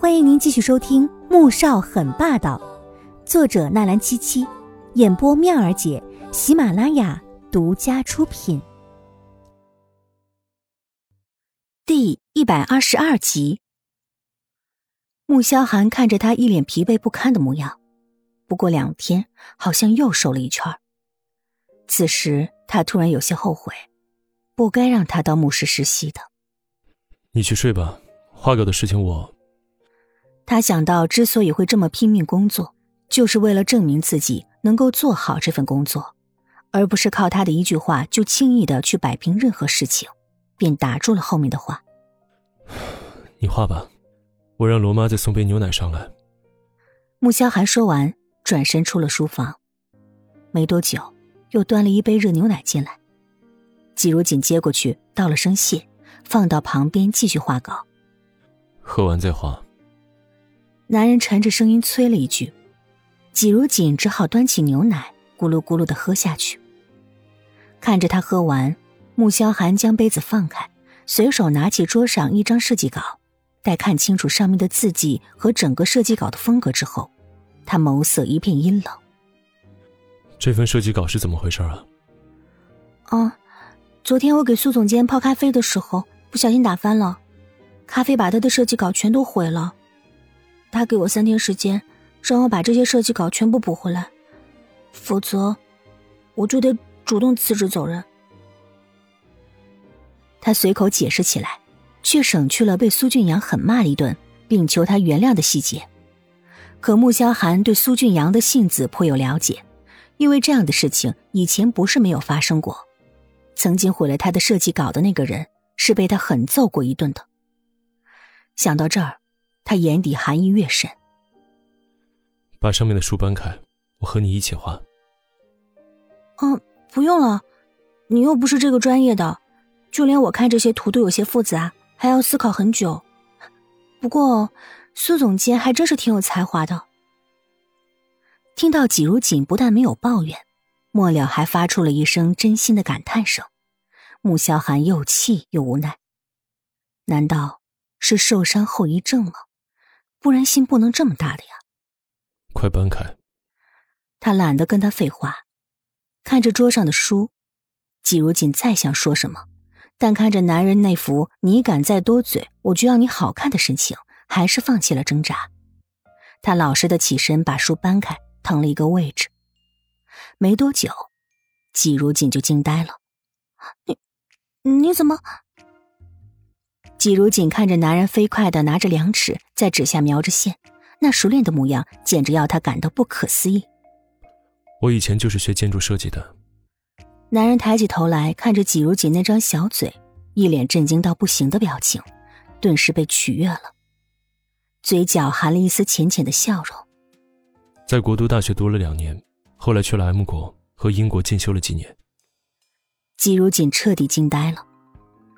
欢迎您继续收听《穆少很霸道》，作者纳兰七七，演播妙儿姐，喜马拉雅独家出品。第一百二十二集，穆萧寒看着他一脸疲惫不堪的模样，不过两天好像又瘦了一圈此时他突然有些后悔，不该让他到牧师实习的。你去睡吧，花狗的事情我。他想到，之所以会这么拼命工作，就是为了证明自己能够做好这份工作，而不是靠他的一句话就轻易的去摆平任何事情，便打住了后面的话。你画吧，我让罗妈再送杯牛奶上来。穆萧寒说完，转身出了书房，没多久，又端了一杯热牛奶进来。季如锦接过去，道了声谢，放到旁边继续画稿。喝完再画。男人沉着声音催了一句，季如锦只好端起牛奶，咕噜咕噜的喝下去。看着他喝完，穆萧寒将杯子放开，随手拿起桌上一张设计稿，待看清楚上面的字迹和整个设计稿的风格之后，他眸色一片阴冷。这份设计稿是怎么回事啊？啊，昨天我给苏总监泡咖啡的时候，不小心打翻了，咖啡把他的设计稿全都毁了。他给我三天时间，让我把这些设计稿全部补回来，否则我就得主动辞职走人。他随口解释起来，却省去了被苏俊阳狠骂一顿，并求他原谅的细节。可穆萧寒对苏俊阳的性子颇有了解，因为这样的事情以前不是没有发生过。曾经毁了他的设计稿的那个人，是被他狠揍过一顿的。想到这儿。他眼底寒意越深。把上面的书搬开，我和你一起画。嗯，不用了，你又不是这个专业的，就连我看这些图都有些复杂，还要思考很久。不过苏总监还真是挺有才华的。听到季如锦不但没有抱怨，末了还发出了一声真心的感叹声，穆萧寒又气又无奈。难道是受伤后遗症了？不然心不能这么大的呀！快搬开！他懒得跟他废话，看着桌上的书，季如锦再想说什么，但看着男人那副“你敢再多嘴，我就要你好看”的神情，还是放弃了挣扎。他老实的起身，把书搬开，腾了一个位置。没多久，季如锦就惊呆了：“你，你怎么？”季如锦看着男人飞快的拿着量尺在纸下描着线，那熟练的模样简直要他感到不可思议。我以前就是学建筑设计的。男人抬起头来看着季如锦那张小嘴，一脸震惊到不行的表情，顿时被取悦了，嘴角含了一丝浅浅的笑容。在国都大学读了两年，后来去了 M 国和英国进修了几年。季如锦彻底惊呆了，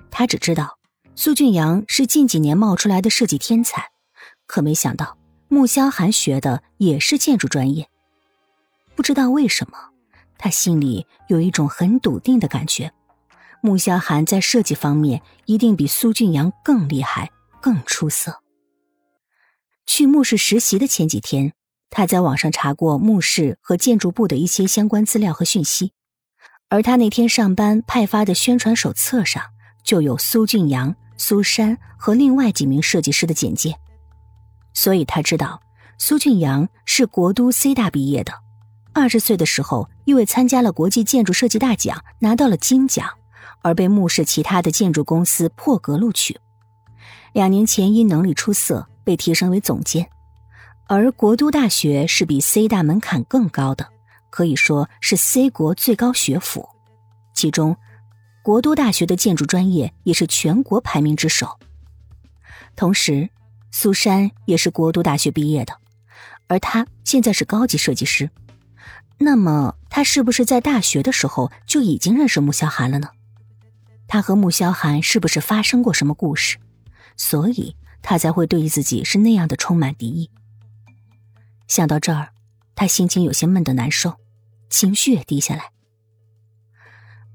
他只知道。苏俊阳是近几年冒出来的设计天才，可没想到穆萧寒学的也是建筑专业。不知道为什么，他心里有一种很笃定的感觉：穆萧寒在设计方面一定比苏俊阳更厉害、更出色。去穆氏实习的前几天，他在网上查过穆氏和建筑部的一些相关资料和讯息，而他那天上班派发的宣传手册上。就有苏俊阳、苏珊和另外几名设计师的简介，所以他知道苏俊阳是国都 C 大毕业的。二十岁的时候，因为参加了国际建筑设计大奖，拿到了金奖，而被目视其他的建筑公司破格录取。两年前因能力出色，被提升为总监。而国都大学是比 C 大门槛更高的，可以说是 C 国最高学府，其中。国都大学的建筑专业也是全国排名之首。同时，苏珊也是国都大学毕业的，而她现在是高级设计师。那么，她是不是在大学的时候就已经认识穆萧寒了呢？她和穆萧寒是不是发生过什么故事？所以，她才会对自己是那样的充满敌意。想到这儿，他心情有些闷得难受，情绪也低下来。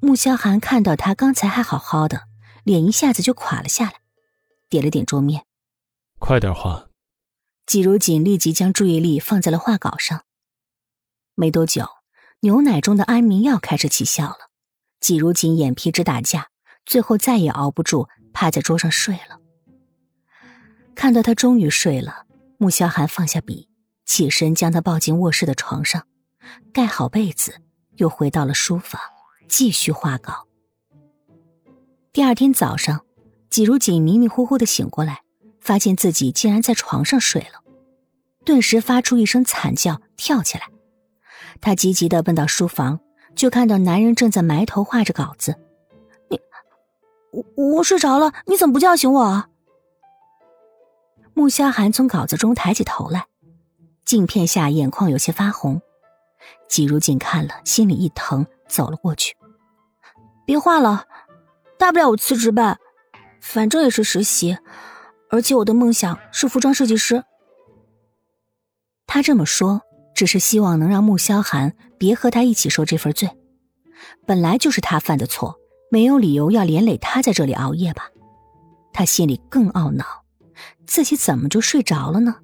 穆萧寒看到他刚才还好好的，脸一下子就垮了下来，点了点桌面：“快点画，季如锦立即将注意力放在了画稿上。没多久，牛奶中的安眠药开始起效了。季如锦眼皮直打架，最后再也熬不住，趴在桌上睡了。看到他终于睡了，穆萧寒放下笔，起身将他抱进卧室的床上，盖好被子，又回到了书房，继续画稿。第二天早上，季如锦迷迷糊糊的醒过来，发现自己竟然在床上睡了，顿时发出一声惨叫，跳起来。他急急的奔到书房，就看到男人正在埋头画着稿子。你，我我睡着了，你怎么不叫醒我？啊？穆萧寒从稿子中抬起头来，镜片下眼眶有些发红。季如锦看了，心里一疼，走了过去。别画了，大不了我辞职呗，反正也是实习，而且我的梦想是服装设计师。他这么说，只是希望能让穆萧寒别和他一起受这份罪。本来就是他犯的错，没有理由要连累他在这里熬夜吧？他心里更懊恼。自己怎么就睡着了呢？